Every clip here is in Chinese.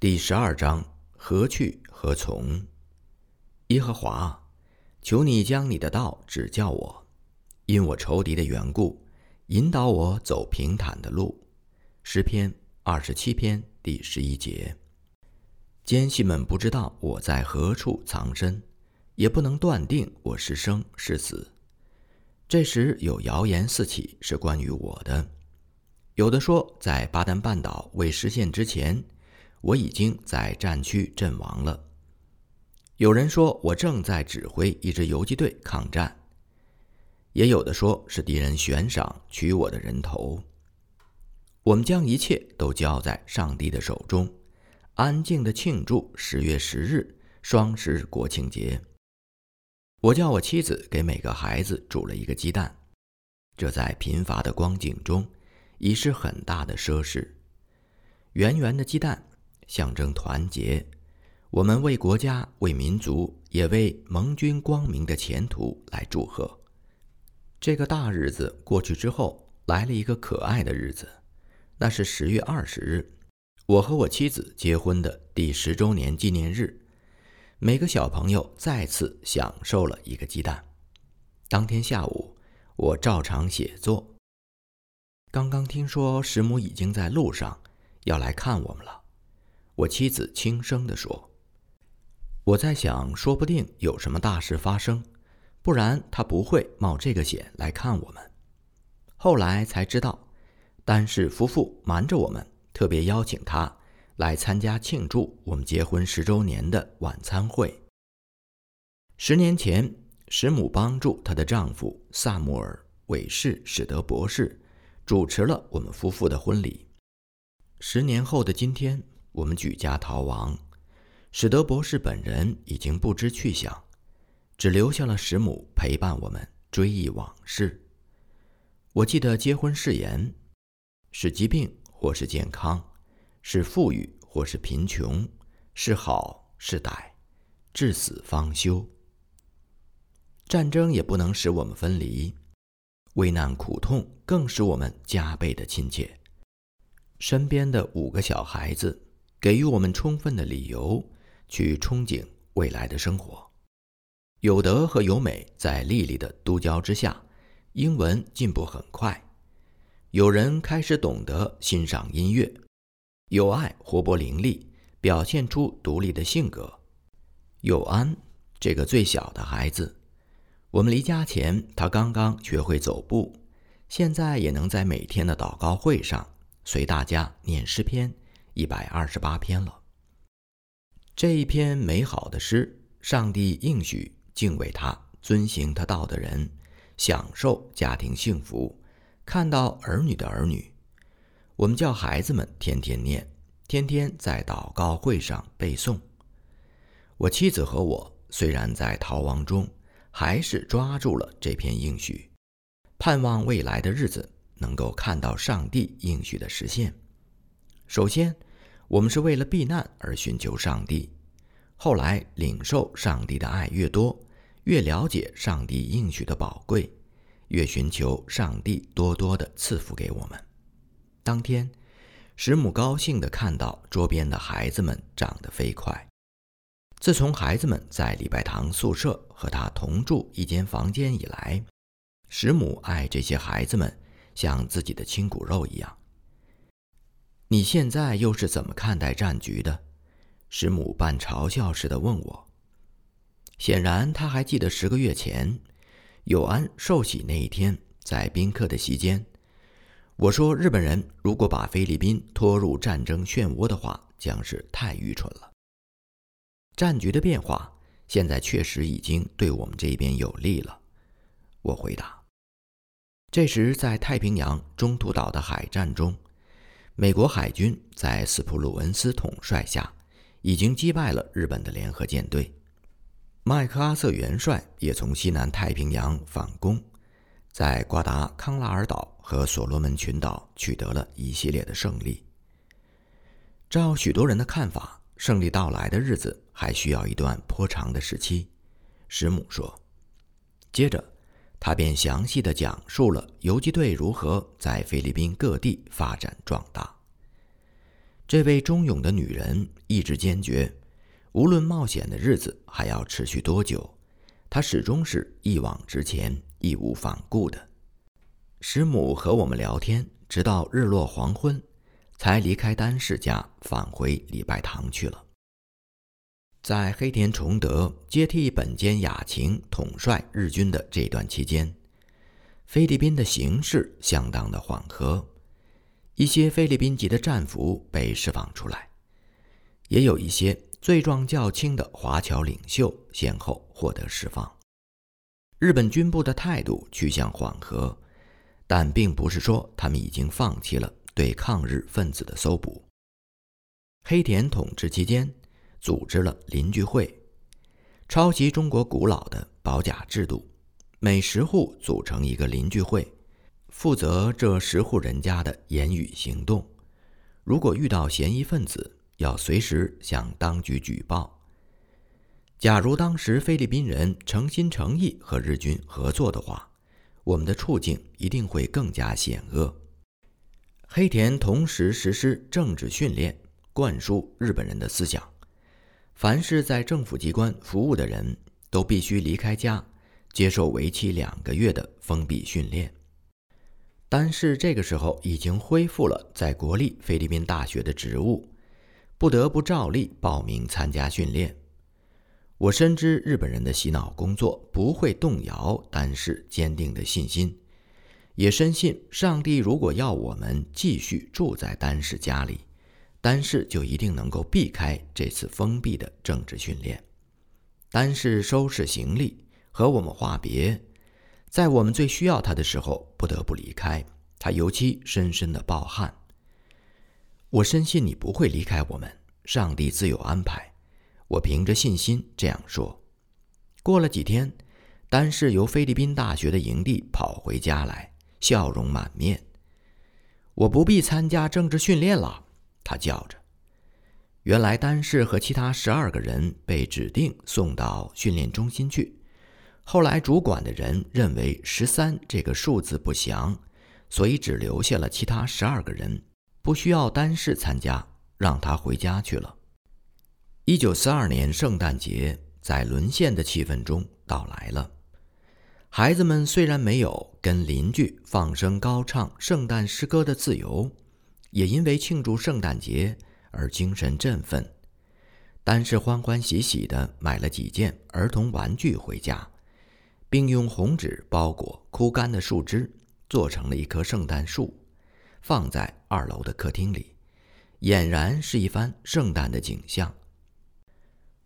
第十二章：何去何从？耶和华，求你将你的道指教我，因我仇敌的缘故，引导我走平坦的路。诗篇二十七篇第十一节。奸细们不知道我在何处藏身，也不能断定我是生是死。这时有谣言四起，是关于我的。有的说，在巴丹半岛未实现之前。我已经在战区阵亡了。有人说我正在指挥一支游击队抗战，也有的说是敌人悬赏取我的人头。我们将一切都交在上帝的手中，安静的庆祝十月十日双十国庆节。我叫我妻子给每个孩子煮了一个鸡蛋，这在贫乏的光景中已是很大的奢侈。圆圆的鸡蛋。象征团结，我们为国家、为民族，也为盟军光明的前途来祝贺。这个大日子过去之后，来了一个可爱的日子，那是十月二十日，我和我妻子结婚的第十周年纪念日。每个小朋友再次享受了一个鸡蛋。当天下午，我照常写作。刚刚听说师母已经在路上，要来看我们了。我妻子轻声地说：“我在想，说不定有什么大事发生，不然他不会冒这个险来看我们。”后来才知道，丹氏夫妇瞒着我们，特别邀请他来参加庆祝我们结婚十周年的晚餐会。十年前，师母帮助她的丈夫萨姆尔·韦氏史德博士主持了我们夫妇的婚礼。十年后的今天。我们举家逃亡，史德博士本人已经不知去向，只留下了师母陪伴我们追忆往事。我记得结婚誓言：是疾病或是健康，是富裕或是贫穷，是好是歹，至死方休。战争也不能使我们分离，危难苦痛更使我们加倍的亲切。身边的五个小孩子。给予我们充分的理由去憧憬未来的生活。有德和有美在丽丽的督教之下，英文进步很快。有人开始懂得欣赏音乐，有爱活泼伶俐，表现出独立的性格。有安这个最小的孩子，我们离家前他刚刚学会走步，现在也能在每天的祷告会上随大家念诗篇。一百二十八篇了。这一篇美好的诗，上帝应许敬畏他、遵行他道的人，享受家庭幸福，看到儿女的儿女。我们叫孩子们天天念，天天在祷告会上背诵。我妻子和我虽然在逃亡中，还是抓住了这篇应许，盼望未来的日子能够看到上帝应许的实现。首先，我们是为了避难而寻求上帝；后来，领受上帝的爱越多，越了解上帝应许的宝贵，越寻求上帝多多的赐福给我们。当天，师母高兴地看到桌边的孩子们长得飞快。自从孩子们在礼拜堂宿舍和他同住一间房间以来，师母爱这些孩子们像自己的亲骨肉一样。你现在又是怎么看待战局的？师母半嘲笑似的问我。显然，他还记得十个月前，友安受洗那一天，在宾客的席间，我说：“日本人如果把菲律宾拖入战争漩涡的话，将是太愚蠢了。”战局的变化现在确实已经对我们这边有利了，我回答。这时，在太平洋中途岛的海战中。美国海军在斯普鲁恩斯统帅下，已经击败了日本的联合舰队。麦克阿瑟元帅也从西南太平洋反攻，在瓜达康拉尔岛和所罗门群岛取得了一系列的胜利。照许多人的看法，胜利到来的日子还需要一段颇长的时期。师母说。接着。他便详细的讲述了游击队如何在菲律宾各地发展壮大。这位忠勇的女人意志坚决，无论冒险的日子还要持续多久，她始终是一往直前、义无反顾的。师母和我们聊天，直到日落黄昏，才离开丹氏家，返回礼拜堂去了。在黑田崇德接替本间雅晴统帅日军的这段期间，菲律宾的形势相当的缓和。一些菲律宾籍的战俘被释放出来，也有一些罪状较轻的华侨领袖先后获得释放。日本军部的态度趋向缓和，但并不是说他们已经放弃了对抗日分子的搜捕。黑田统治期间，组织了邻居会，抄袭中国古老的保甲制度，每十户组成一个邻居会。负责这十户人家的言语行动，如果遇到嫌疑分子，要随时向当局举报。假如当时菲律宾人诚心诚意和日军合作的话，我们的处境一定会更加险恶。黑田同时实施政治训练，灌输日本人的思想：凡是在政府机关服务的人都必须离开家，接受为期两个月的封闭训练。但是这个时候已经恢复了在国立菲律宾大学的职务，不得不照例报名参加训练。我深知日本人的洗脑工作不会动摇丹氏坚定的信心，也深信上帝如果要我们继续住在丹氏家里，丹氏就一定能够避开这次封闭的政治训练。丹氏收拾行李和我们话别。在我们最需要他的时候，不得不离开，他尤其深深的抱憾。我深信你不会离开我们，上帝自有安排。我凭着信心这样说。过了几天，丹氏由菲律宾大学的营地跑回家来，笑容满面。我不必参加政治训练了，他叫着。原来丹氏和其他十二个人被指定送到训练中心去。后来，主管的人认为十三这个数字不详，所以只留下了其他十二个人，不需要单氏参加，让他回家去了。一九四二年圣诞节在沦陷的气氛中到来了。孩子们虽然没有跟邻居放声高唱圣诞诗歌的自由，也因为庆祝圣诞节而精神振奋，单是欢欢喜喜地买了几件儿童玩具回家。并用红纸包裹枯干的树枝，做成了一棵圣诞树，放在二楼的客厅里，俨然是一番圣诞的景象。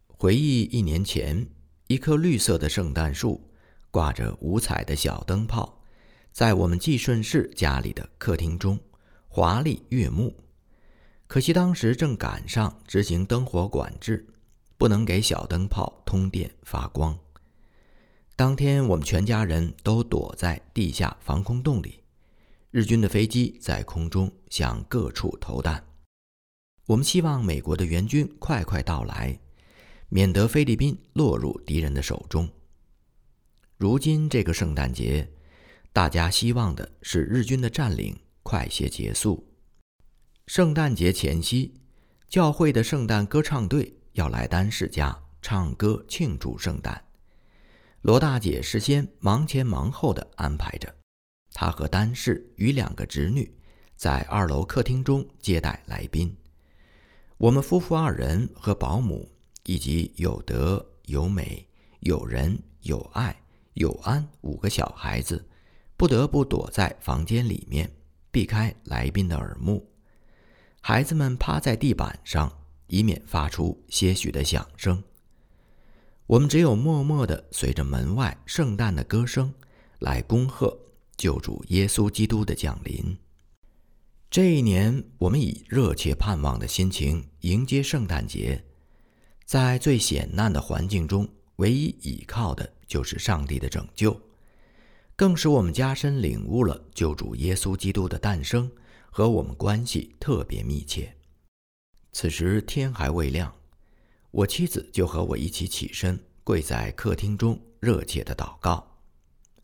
回忆一年前，一棵绿色的圣诞树，挂着五彩的小灯泡，在我们季顺氏家里的客厅中华丽悦目。可惜当时正赶上执行灯火管制，不能给小灯泡通电发光。当天，我们全家人都躲在地下防空洞里。日军的飞机在空中向各处投弹。我们希望美国的援军快快到来，免得菲律宾落入敌人的手中。如今这个圣诞节，大家希望的是日军的占领快些结束。圣诞节前夕，教会的圣诞歌唱队要来丹氏家唱歌庆祝圣诞。罗大姐事先忙前忙后的安排着，她和丹氏与两个侄女在二楼客厅中接待来宾。我们夫妇二人和保姆以及有德、有美、有仁、有爱、有安五个小孩子，不得不躲在房间里面，避开来宾的耳目。孩子们趴在地板上，以免发出些许的响声。我们只有默默地随着门外圣诞的歌声来恭贺救主耶稣基督的降临。这一年，我们以热切盼望的心情迎接圣诞节。在最险难的环境中，唯一倚靠的就是上帝的拯救，更使我们加深领悟了救主耶稣基督的诞生和我们关系特别密切。此时天还未亮。我妻子就和我一起起身，跪在客厅中，热切的祷告。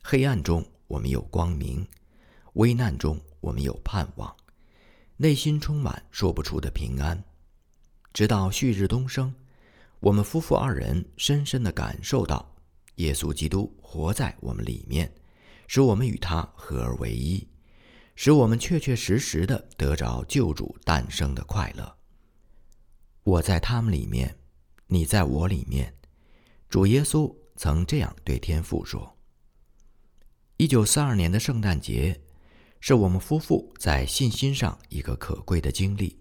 黑暗中，我们有光明；危难中，我们有盼望。内心充满说不出的平安。直到旭日东升，我们夫妇二人深深的感受到，耶稣基督活在我们里面，使我们与他合而为一，使我们确确实实的得着救主诞生的快乐。我在他们里面，你在我里面。主耶稣曾这样对天父说：“一九四二年的圣诞节，是我们夫妇在信心上一个可贵的经历。”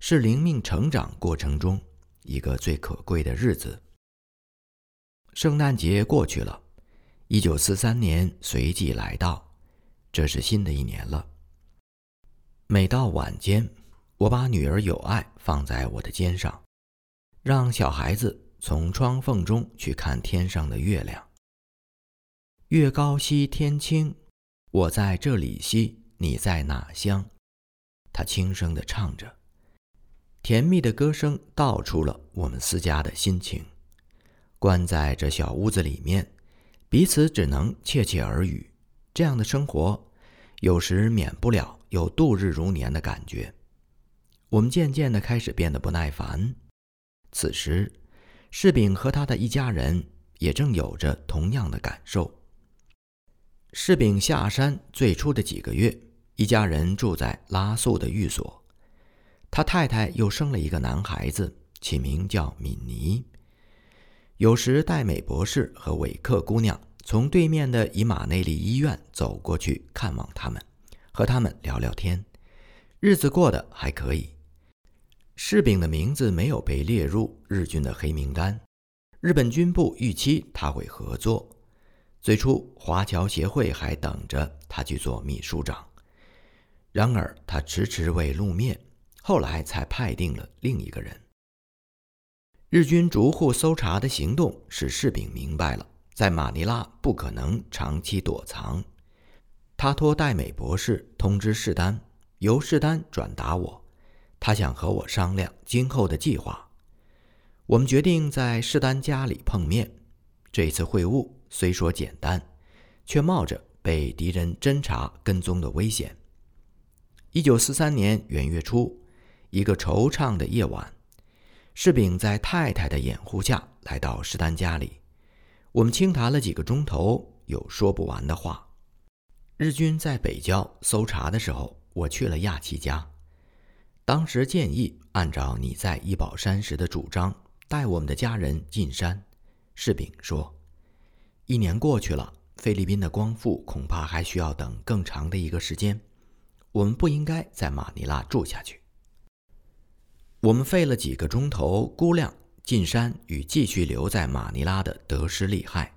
是灵命成长过程中一个最可贵的日子。圣诞节过去了，一九四三年随即来到，这是新的一年了。每到晚间，我把女儿有爱放在我的肩上，让小孩子从窗缝中去看天上的月亮。月高西天清，我在这里西，你在哪乡？他轻声地唱着。甜蜜的歌声道出了我们私家的心情。关在这小屋子里面，彼此只能窃窃耳语。这样的生活，有时免不了有度日如年的感觉。我们渐渐的开始变得不耐烦。此时，柿饼和他的一家人也正有着同样的感受。柿饼下山最初的几个月，一家人住在拉素的寓所。他太太又生了一个男孩子，起名叫敏尼。有时戴美博士和韦克姑娘从对面的以马内利医院走过去看望他们，和他们聊聊天，日子过得还可以。柿饼的名字没有被列入日军的黑名单，日本军部预期他会合作。最初，华侨协会还等着他去做秘书长，然而他迟迟未露面。后来才派定了另一个人。日军逐户搜查的行动使士兵明白了，在马尼拉不可能长期躲藏。他托戴美博士通知士丹，由士丹转达我，他想和我商量今后的计划。我们决定在士丹家里碰面。这次会晤虽说简单，却冒着被敌人侦查跟踪的危险。一九四三年元月初。一个惆怅的夜晚，士兵在太太的掩护下来到施丹家里。我们轻谈了几个钟头，有说不完的话。日军在北郊搜查的时候，我去了亚奇家。当时建议按照你在医保山时的主张，带我们的家人进山。士兵说：“一年过去了，菲律宾的光复恐怕还需要等更长的一个时间。我们不应该在马尼拉住下去。”我们费了几个钟头估量进山与继续留在马尼拉的得失利害。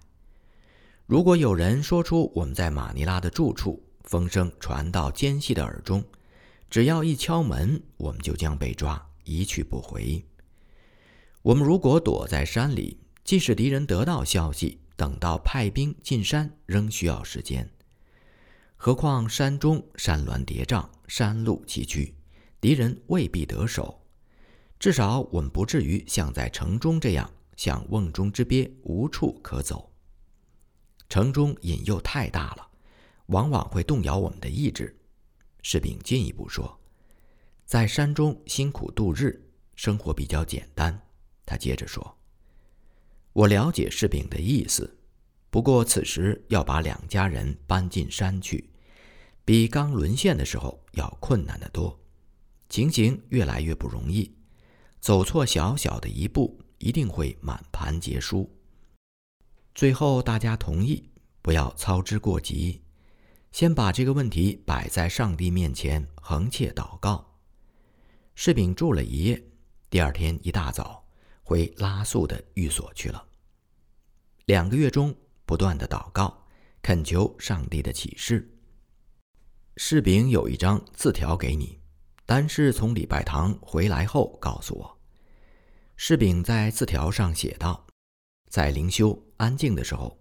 如果有人说出我们在马尼拉的住处，风声传到奸细的耳中，只要一敲门，我们就将被抓，一去不回。我们如果躲在山里，即使敌人得到消息，等到派兵进山，仍需要时间。何况山中山峦叠嶂，山路崎岖，敌人未必得手。至少我们不至于像在城中这样，像瓮中之鳖，无处可走。城中引诱太大了，往往会动摇我们的意志。士兵进一步说，在山中辛苦度日，生活比较简单。他接着说：“我了解士兵的意思，不过此时要把两家人搬进山去，比刚沦陷的时候要困难得多，情形越来越不容易。”走错小小的一步，一定会满盘皆输。最后，大家同意不要操之过急，先把这个问题摆在上帝面前，横切祷告。士兵住了一夜，第二天一大早回拉素的寓所去了。两个月中不断的祷告，恳求上帝的启示。士兵有一张字条给你，单是从礼拜堂回来后告诉我。士兵在字条上写道：“在灵修安静的时候，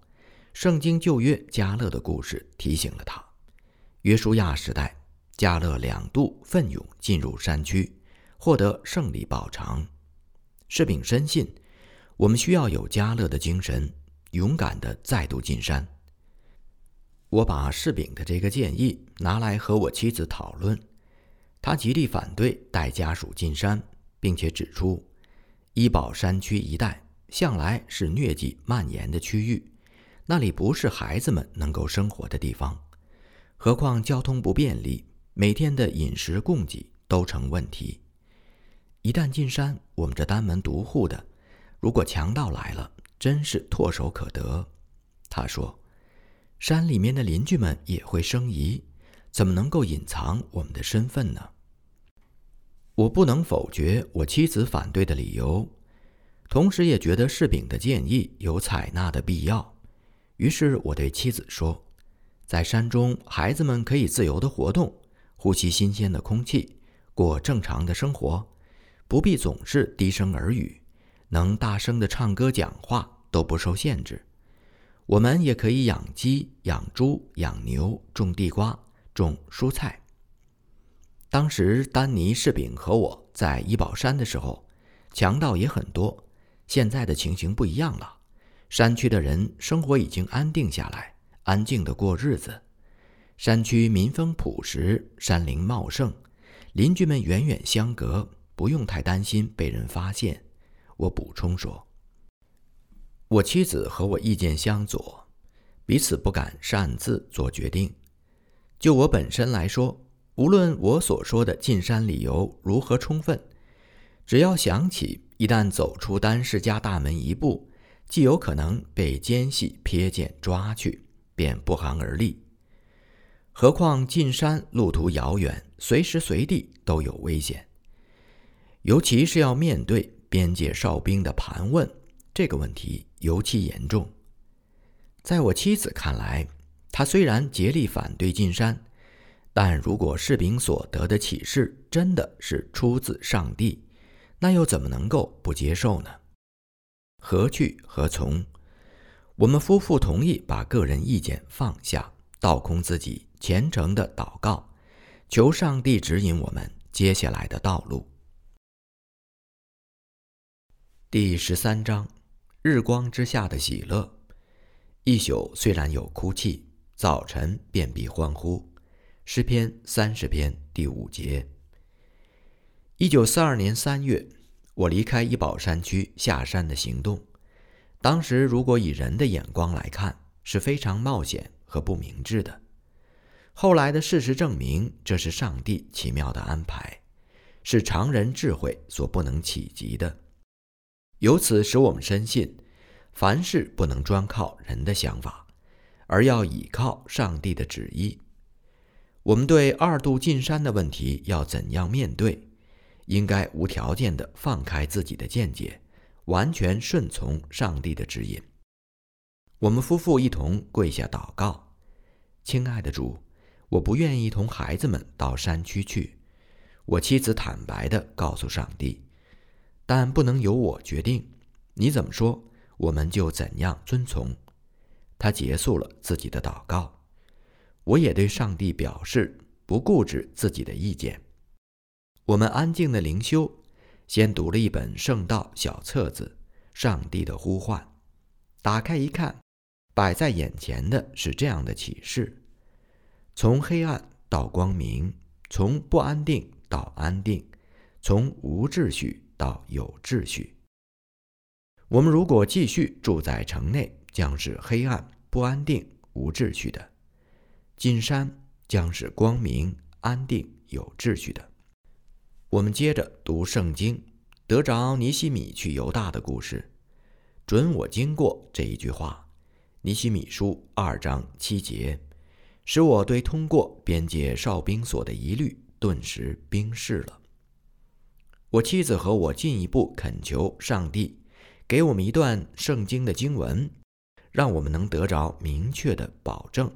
圣经旧约加勒的故事提醒了他。约书亚时代，加勒两度奋勇进入山区，获得胜利报偿。士兵深信，我们需要有加勒的精神，勇敢地再度进山。我把士兵的这个建议拿来和我妻子讨论，他极力反对带家属进山，并且指出，医保山区一带向来是疟疾蔓延的区域，那里不是孩子们能够生活的地方。何况交通不便利，每天的饮食供给都成问题。一旦进山，我们这单门独户的，如果强盗来了，真是唾手可得。他说：“山里面的邻居们也会生疑，怎么能够隐藏我们的身份呢？”我不能否决我妻子反对的理由，同时也觉得柿饼的建议有采纳的必要。于是我对妻子说：“在山中，孩子们可以自由的活动，呼吸新鲜的空气，过正常的生活，不必总是低声耳语，能大声的唱歌、讲话都不受限制。我们也可以养鸡、养猪、养牛，种地瓜、种蔬菜。”当时，丹尼、士饼和我在医保山的时候，强盗也很多。现在的情形不一样了，山区的人生活已经安定下来，安静的过日子。山区民风朴实，山林茂盛，邻居们远远相隔，不用太担心被人发现。我补充说，我妻子和我意见相左，彼此不敢擅自做决定。就我本身来说。无论我所说的进山理由如何充分，只要想起一旦走出丹氏家大门一步，既有可能被奸细瞥见抓去，便不寒而栗。何况进山路途遥远，随时随地都有危险，尤其是要面对边界哨兵的盘问，这个问题尤其严重。在我妻子看来，她虽然竭力反对进山。但如果士兵所得的启示真的是出自上帝，那又怎么能够不接受呢？何去何从？我们夫妇同意把个人意见放下，倒空自己，虔诚的祷告，求上帝指引我们接下来的道路。第十三章：日光之下的喜乐。一宿虽然有哭泣，早晨便必欢呼。诗篇三十篇第五节。一九四二年三月，我离开医保山区下山的行动，当时如果以人的眼光来看，是非常冒险和不明智的。后来的事实证明，这是上帝奇妙的安排，是常人智慧所不能企及的。由此使我们深信，凡事不能专靠人的想法，而要倚靠上帝的旨意。我们对二度进山的问题要怎样面对？应该无条件的放开自己的见解，完全顺从上帝的指引。我们夫妇一同跪下祷告：“亲爱的主，我不愿意同孩子们到山区去。”我妻子坦白的告诉上帝：“但不能由我决定，你怎么说，我们就怎样遵从。”他结束了自己的祷告。我也对上帝表示不固执自己的意见。我们安静的灵修，先读了一本圣道小册子《上帝的呼唤》。打开一看，摆在眼前的是这样的启示：从黑暗到光明，从不安定到安定，从无秩序到有秩序。我们如果继续住在城内，将是黑暗、不安定、无秩序的。进山将是光明、安定、有秩序的。我们接着读圣经，得着尼西米去犹大的故事。准我经过这一句话，尼西米书二章七节，使我对通过边界哨兵所的疑虑顿时冰释了。我妻子和我进一步恳求上帝，给我们一段圣经的经文，让我们能得着明确的保证。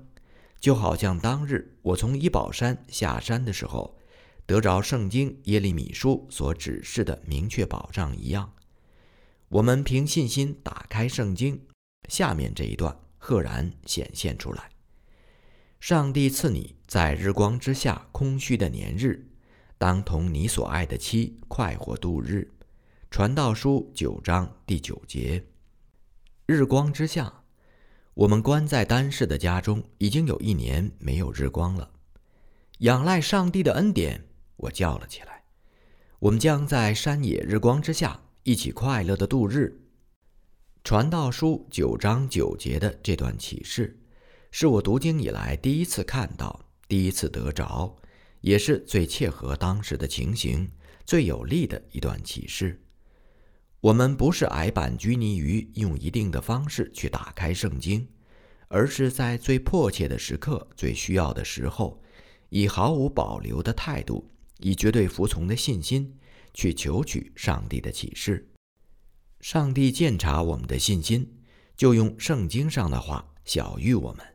就好像当日我从伊宝山下山的时候，得着圣经耶利米书所指示的明确保障一样，我们凭信心打开圣经，下面这一段赫然显现出来：上帝赐你在日光之下空虚的年日，当同你所爱的妻快活度日。传道书九章第九节，日光之下。我们关在丹氏的家中已经有一年没有日光了。仰赖上帝的恩典，我叫了起来。我们将在山野日光之下一起快乐的度日。传道书九章九节的这段启示，是我读经以来第一次看到、第一次得着，也是最切合当时的情形、最有力的一段启示。我们不是矮板拘泥于用一定的方式去打开圣经，而是在最迫切的时刻、最需要的时候，以毫无保留的态度。以绝对服从的信心去求取上帝的启示，上帝鉴察我们的信心，就用圣经上的话小谕我们，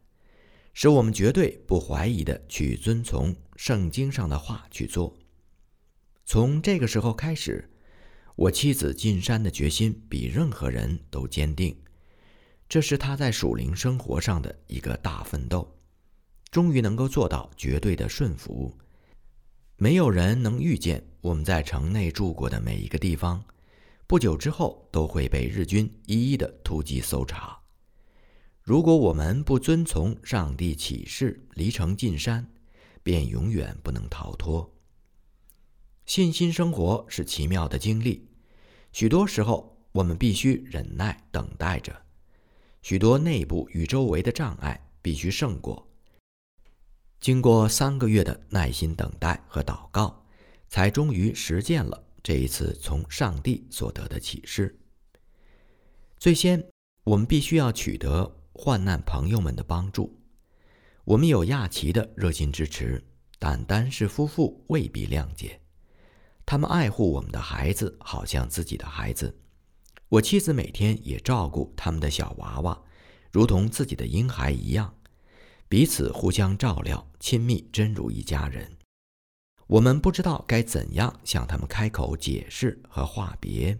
使我们绝对不怀疑的去遵从圣经上的话去做。从这个时候开始，我妻子进山的决心比任何人都坚定，这是她在属灵生活上的一个大奋斗，终于能够做到绝对的顺服。没有人能预见我们在城内住过的每一个地方，不久之后都会被日军一一的突击搜查。如果我们不遵从上帝启示，离城进山，便永远不能逃脱。信心生活是奇妙的经历，许多时候我们必须忍耐等待着，许多内部与周围的障碍必须胜过。经过三个月的耐心等待和祷告，才终于实践了这一次从上帝所得的启示。最先，我们必须要取得患难朋友们的帮助。我们有亚奇的热心支持，但单是夫妇未必谅解。他们爱护我们的孩子，好像自己的孩子。我妻子每天也照顾他们的小娃娃，如同自己的婴孩一样。彼此互相照料，亲密，真如一家人。我们不知道该怎样向他们开口解释和话别。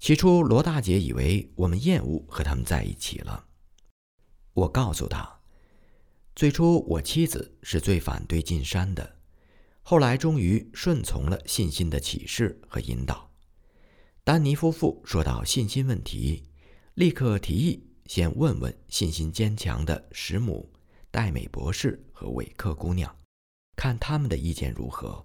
起初，罗大姐以为我们厌恶和他们在一起了。我告诉她，最初我妻子是最反对进山的，后来终于顺从了信心的启示和引导。丹尼夫妇说到信心问题，立刻提议。先问问信心坚强的石母、戴美博士和韦克姑娘，看他们的意见如何。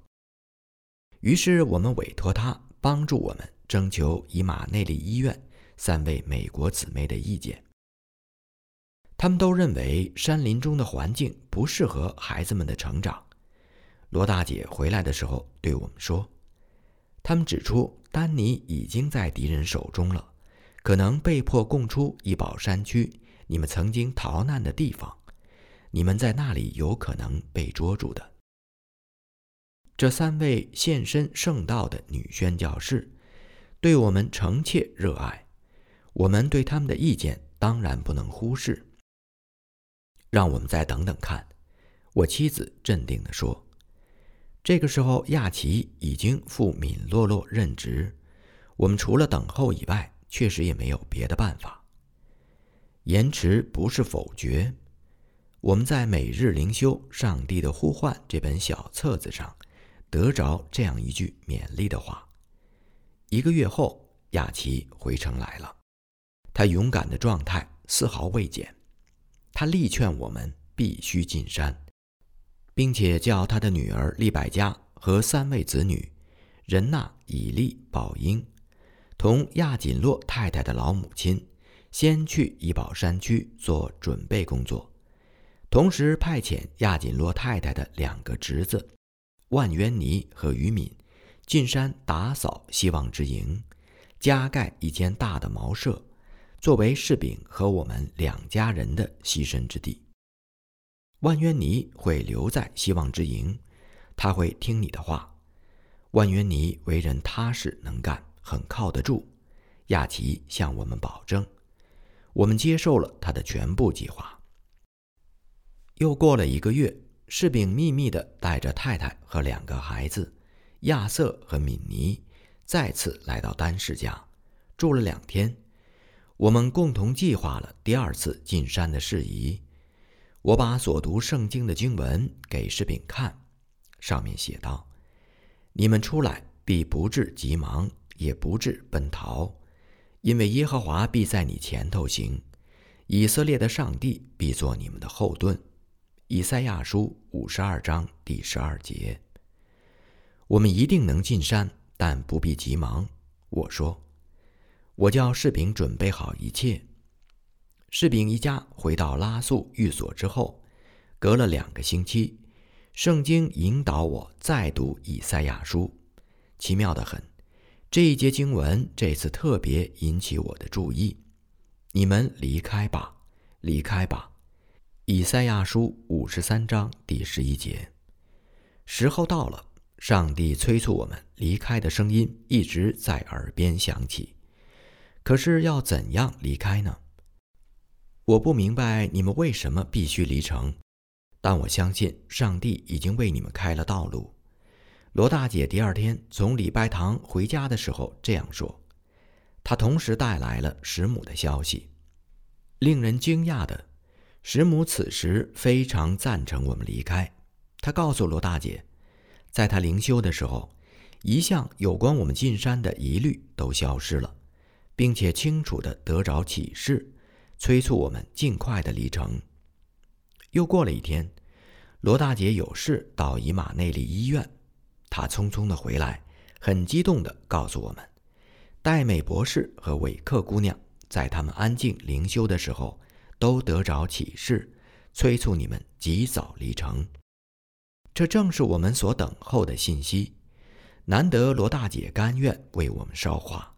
于是我们委托他帮助我们征求以马内利医院三位美国姊妹的意见。他们都认为山林中的环境不适合孩子们的成长。罗大姐回来的时候对我们说：“他们指出，丹尼已经在敌人手中了。”可能被迫供出一宝山区，你们曾经逃难的地方，你们在那里有可能被捉住的。这三位献身圣道的女宣教士，对我们诚切热爱，我们对他们的意见当然不能忽视。让我们再等等看，我妻子镇定地说。这个时候，亚奇已经赴敏洛洛任职，我们除了等候以外。确实也没有别的办法。延迟不是否决。我们在《每日灵修：上帝的呼唤》这本小册子上，得着这样一句勉励的话。一个月后，亚奇回城来了，他勇敢的状态丝毫未减。他力劝我们必须进山，并且叫他的女儿利百加和三位子女仁娜、以利、宝英。同亚锦洛太太的老母亲先去怡保山区做准备工作，同时派遣亚锦洛太太的两个侄子万渊尼和于敏进山打扫希望之营，加盖一间大的茅舍，作为士兵和我们两家人的栖身之地。万渊尼会留在希望之营，他会听你的话。万渊尼为人踏实能干。很靠得住，亚奇向我们保证，我们接受了他的全部计划。又过了一个月，士兵秘密地带着太太和两个孩子亚瑟和敏尼再次来到丹氏家，住了两天。我们共同计划了第二次进山的事宜。我把所读圣经的经文给士兵看，上面写道：“你们出来必不致急忙。”也不致奔逃，因为耶和华必在你前头行，以色列的上帝必做你们的后盾。以赛亚书五十二章第十二节。我们一定能进山，但不必急忙。”我说：“我叫士兵准备好一切。”士兵一家回到拉素寓所之后，隔了两个星期，圣经引导我再读以赛亚书，奇妙的很。这一节经文这次特别引起我的注意。你们离开吧，离开吧。以赛亚书五十三章第十一节。时候到了，上帝催促我们离开的声音一直在耳边响起。可是要怎样离开呢？我不明白你们为什么必须离城，但我相信上帝已经为你们开了道路。罗大姐第二天从礼拜堂回家的时候这样说，她同时带来了石母的消息。令人惊讶的，石母此时非常赞成我们离开。她告诉罗大姐，在她灵修的时候，一向有关我们进山的疑虑都消失了，并且清楚地得着启示，催促我们尽快的离城。又过了一天，罗大姐有事到以马内利医院。她匆匆的回来，很激动的告诉我们，戴美博士和韦克姑娘在他们安静灵修的时候，都得着启示，催促你们及早离城。这正是我们所等候的信息。难得罗大姐甘愿为我们捎话，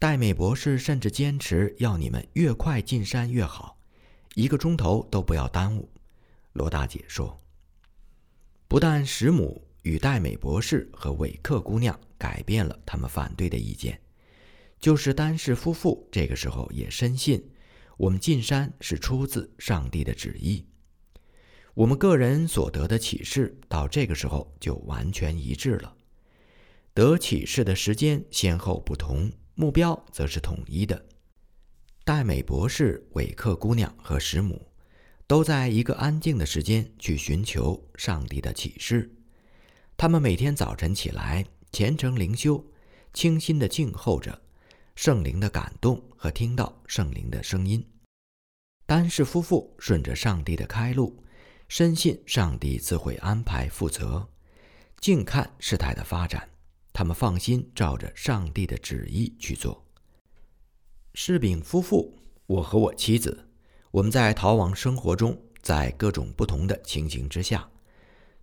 戴美博士甚至坚持要你们越快进山越好，一个钟头都不要耽误。罗大姐说，不但石母。与戴美博士和韦克姑娘改变了他们反对的意见，就是丹氏夫妇这个时候也深信，我们进山是出自上帝的旨意。我们个人所得的启示到这个时候就完全一致了。得启示的时间先后不同，目标则是统一的。戴美博士、韦克姑娘和石母都在一个安静的时间去寻求上帝的启示。他们每天早晨起来虔诚灵修，清心的静候着圣灵的感动和听到圣灵的声音。丹氏夫妇顺着上帝的开路，深信上帝自会安排负责，静看事态的发展。他们放心照着上帝的旨意去做。士丙夫妇，我和我妻子，我们在逃亡生活中，在各种不同的情形之下。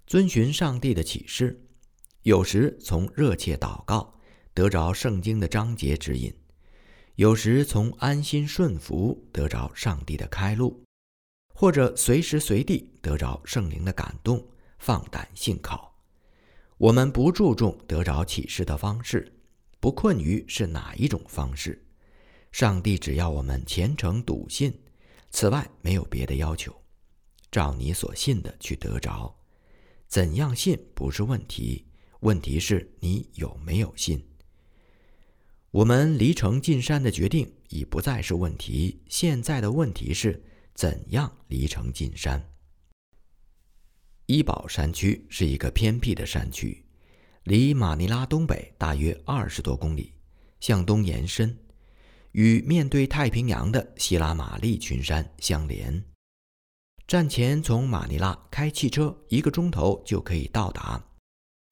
遵循上帝的启示，有时从热切祷告得着圣经的章节指引，有时从安心顺服得着上帝的开路，或者随时随地得着圣灵的感动，放胆信靠。我们不注重得着启示的方式，不困于是哪一种方式。上帝只要我们虔诚笃信，此外没有别的要求，照你所信的去得着。怎样信不是问题，问题是你有没有信。我们离城进山的决定已不再是问题，现在的问题是怎样离城进山。伊保山区是一个偏僻的山区，离马尼拉东北大约二十多公里，向东延伸，与面对太平洋的希拉玛丽群山相连。战前从马尼拉开汽车一个钟头就可以到达。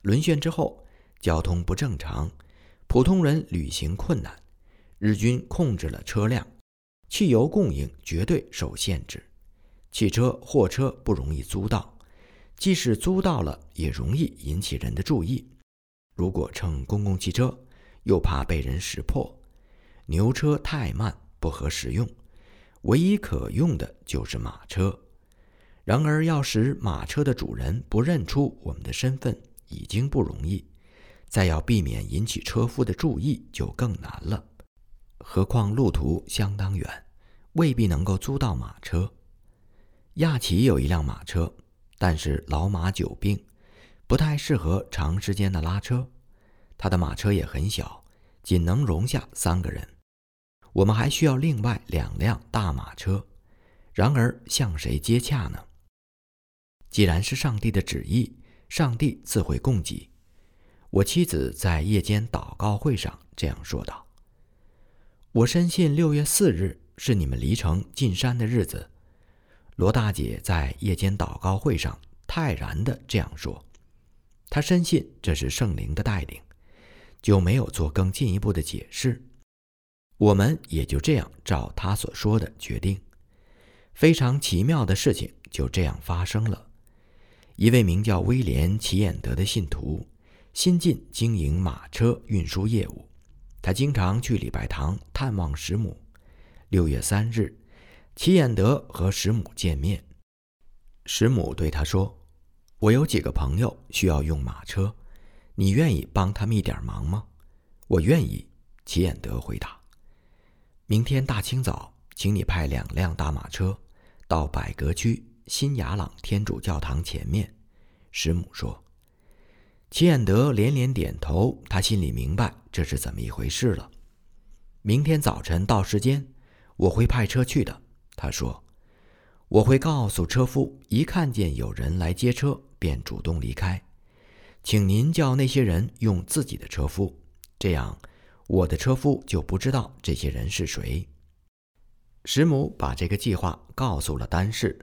沦陷之后，交通不正常，普通人旅行困难。日军控制了车辆，汽油供应绝对受限制。汽车、货车不容易租到，即使租到了，也容易引起人的注意。如果乘公共汽车，又怕被人识破。牛车太慢，不合实用，唯一可用的就是马车。然而，要使马车的主人不认出我们的身份已经不容易，再要避免引起车夫的注意就更难了。何况路途相当远，未必能够租到马车。亚奇有一辆马车，但是老马久病，不太适合长时间的拉车。他的马车也很小，仅能容下三个人。我们还需要另外两辆大马车。然而，向谁接洽呢？既然是上帝的旨意，上帝自会供给。我妻子在夜间祷告会上这样说道：“我深信六月四日是你们离城进山的日子。”罗大姐在夜间祷告会上泰然的这样说。她深信这是圣灵的带领，就没有做更进一步的解释。我们也就这样照他所说的决定。非常奇妙的事情就这样发生了。一位名叫威廉·齐眼德的信徒，新近经营马车运输业务。他经常去礼拜堂探望师母。六月三日，齐眼德和石母见面。石母对他说。我有几个朋友需要用马车，你愿意帮他们一点忙吗？我愿意。齐眼德回答。明天大清早，请你派两辆大马车到百格区新雅朗天主教堂前面。石母说。齐眼德连连点头，他心里明白这是怎么一回事了。明天早晨到时间，我会派车去的。他说。我会告诉车夫，一看见有人来接车，便主动离开。请您叫那些人用自己的车夫，这样我的车夫就不知道这些人是谁。石母把这个计划告诉了丹氏，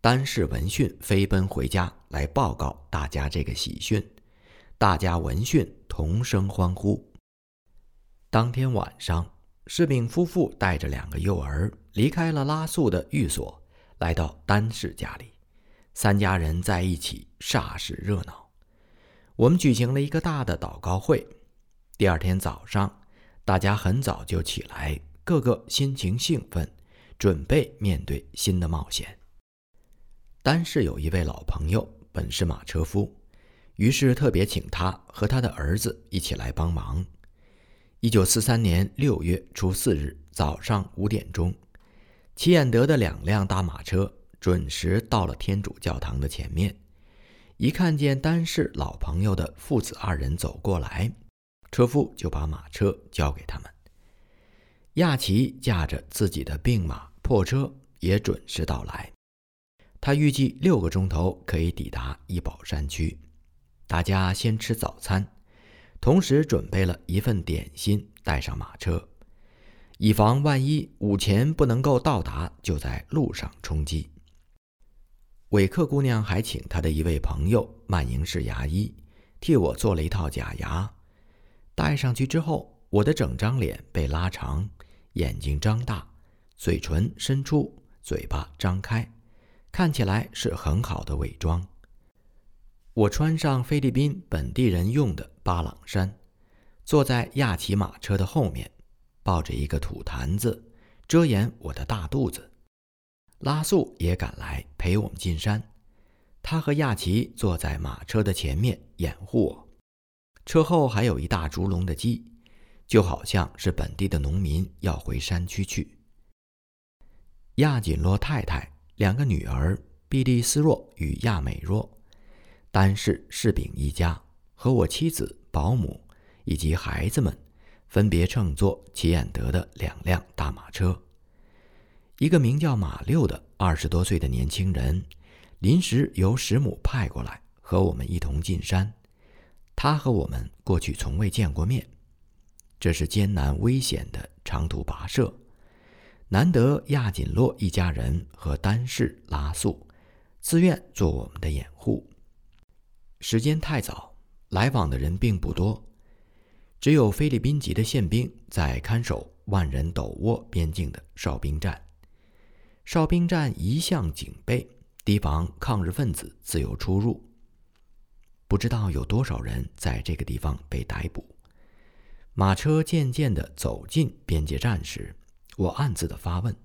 丹氏闻讯飞奔回家来报告大家这个喜讯。大家闻讯同声欢呼。当天晚上，士兵夫妇带着两个幼儿离开了拉素的寓所。来到丹氏家里，三家人在一起煞是热闹。我们举行了一个大的祷告会。第二天早上，大家很早就起来，个个心情兴奋，准备面对新的冒险。丹氏有一位老朋友，本是马车夫，于是特别请他和他的儿子一起来帮忙。一九四三年六月初四日早上五点钟。齐眼德的两辆大马车准时到了天主教堂的前面，一看见丹氏老朋友的父子二人走过来，车夫就把马车交给他们。亚奇驾着自己的病马破车也准时到来，他预计六个钟头可以抵达伊保山区。大家先吃早餐，同时准备了一份点心带上马车。以防万一午前不能够到达，就在路上充饥。韦克姑娘还请她的一位朋友曼宁氏牙医替我做了一套假牙，戴上去之后，我的整张脸被拉长，眼睛张大，嘴唇伸出，嘴巴张开，看起来是很好的伪装。我穿上菲律宾本地人用的巴朗衫，坐在亚奇马车的后面。抱着一个土坛子，遮掩我的大肚子。拉素也赶来陪我们进山，他和亚奇坐在马车的前面掩护我。车后还有一大竹笼的鸡，就好像是本地的农民要回山区去。亚锦洛太太、两个女儿毕利斯若与亚美若，单是士丙一家和我妻子、保姆以及孩子们。分别乘坐齐眼德的两辆大马车。一个名叫马六的二十多岁的年轻人，临时由石母派过来和我们一同进山。他和我们过去从未见过面，这是艰难危险的长途跋涉。难得亚锦洛一家人和丹氏拉素自愿做我们的掩护。时间太早，来往的人并不多。只有菲律宾籍的宪兵在看守万人陡窝边境的哨兵站。哨兵站一向警备，提防抗日分子自由出入。不知道有多少人在这个地方被逮捕。马车渐渐地走进边界站时，我暗自的发问。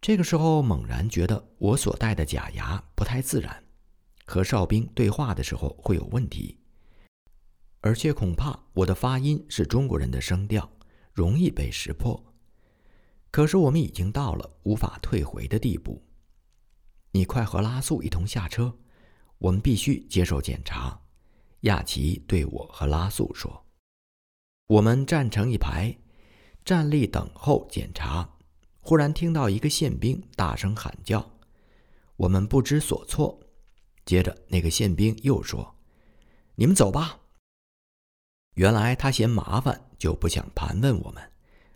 这个时候猛然觉得我所戴的假牙不太自然，和哨兵对话的时候会有问题。而且恐怕我的发音是中国人的声调，容易被识破。可是我们已经到了无法退回的地步。你快和拉素一同下车，我们必须接受检查。亚奇对我和拉素说：“我们站成一排，站立等候检查。”忽然听到一个宪兵大声喊叫，我们不知所措。接着那个宪兵又说：“你们走吧。”原来他嫌麻烦，就不想盘问我们，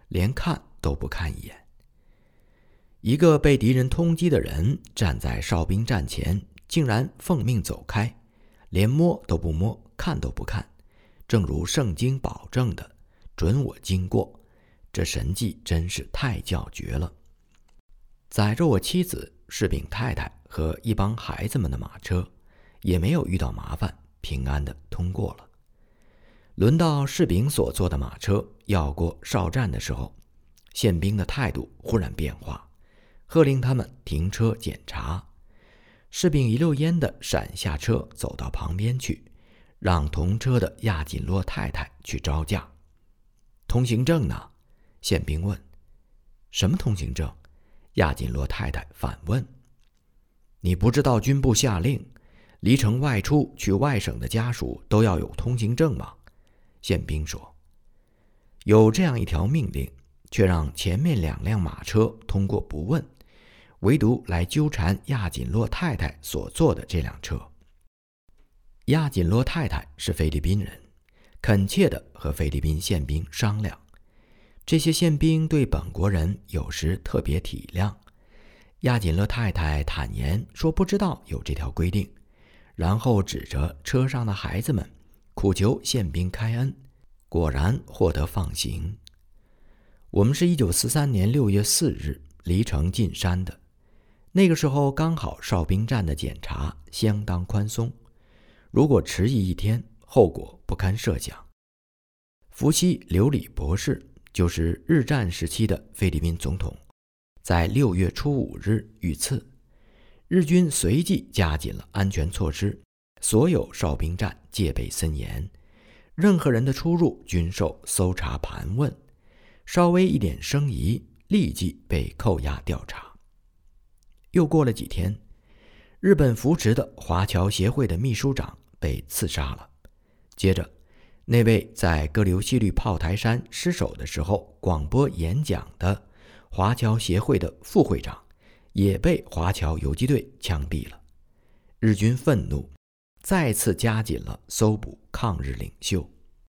连看都不看一眼。一个被敌人通缉的人站在哨兵站前，竟然奉命走开，连摸都不摸，看都不看，正如圣经保证的，准我经过。这神迹真是太叫绝了！载着我妻子、士兵太太和一帮孩子们的马车，也没有遇到麻烦，平安的通过了。轮到士兵所坐的马车要过哨站的时候，宪兵的态度忽然变化，喝令他们停车检查。士兵一溜烟的闪下车，走到旁边去，让同车的亚锦洛太太去招架。通行证呢？宪兵问：“什么通行证？”亚锦洛太太反问：“你不知道军部下令，离城外出去外省的家属都要有通行证吗？”宪兵说：“有这样一条命令，却让前面两辆马车通过不问，唯独来纠缠亚锦洛太太所坐的这辆车。”亚锦洛太太是菲律宾人，恳切地和菲律宾宪兵商量。这些宪兵对本国人有时特别体谅。亚锦乐太太坦言说不知道有这条规定，然后指着车上的孩子们，苦求宪兵开恩。果然获得放行。我们是一九四三年六月四日离城进山的，那个时候刚好哨兵站的检查相当宽松，如果迟疑一天，后果不堪设想。伏羲刘礼博士。就是日战时期的菲律宾总统，在六月初五日遇刺，日军随即加紧了安全措施，所有哨兵站戒备森严，任何人的出入均受搜查盘问，稍微一点生疑，立即被扣押调查。又过了几天，日本扶持的华侨协会的秘书长被刺杀了，接着。那位在哥留西律炮台山失守的时候广播演讲的华侨协会的副会长，也被华侨游击队枪毙了。日军愤怒，再次加紧了搜捕抗日领袖。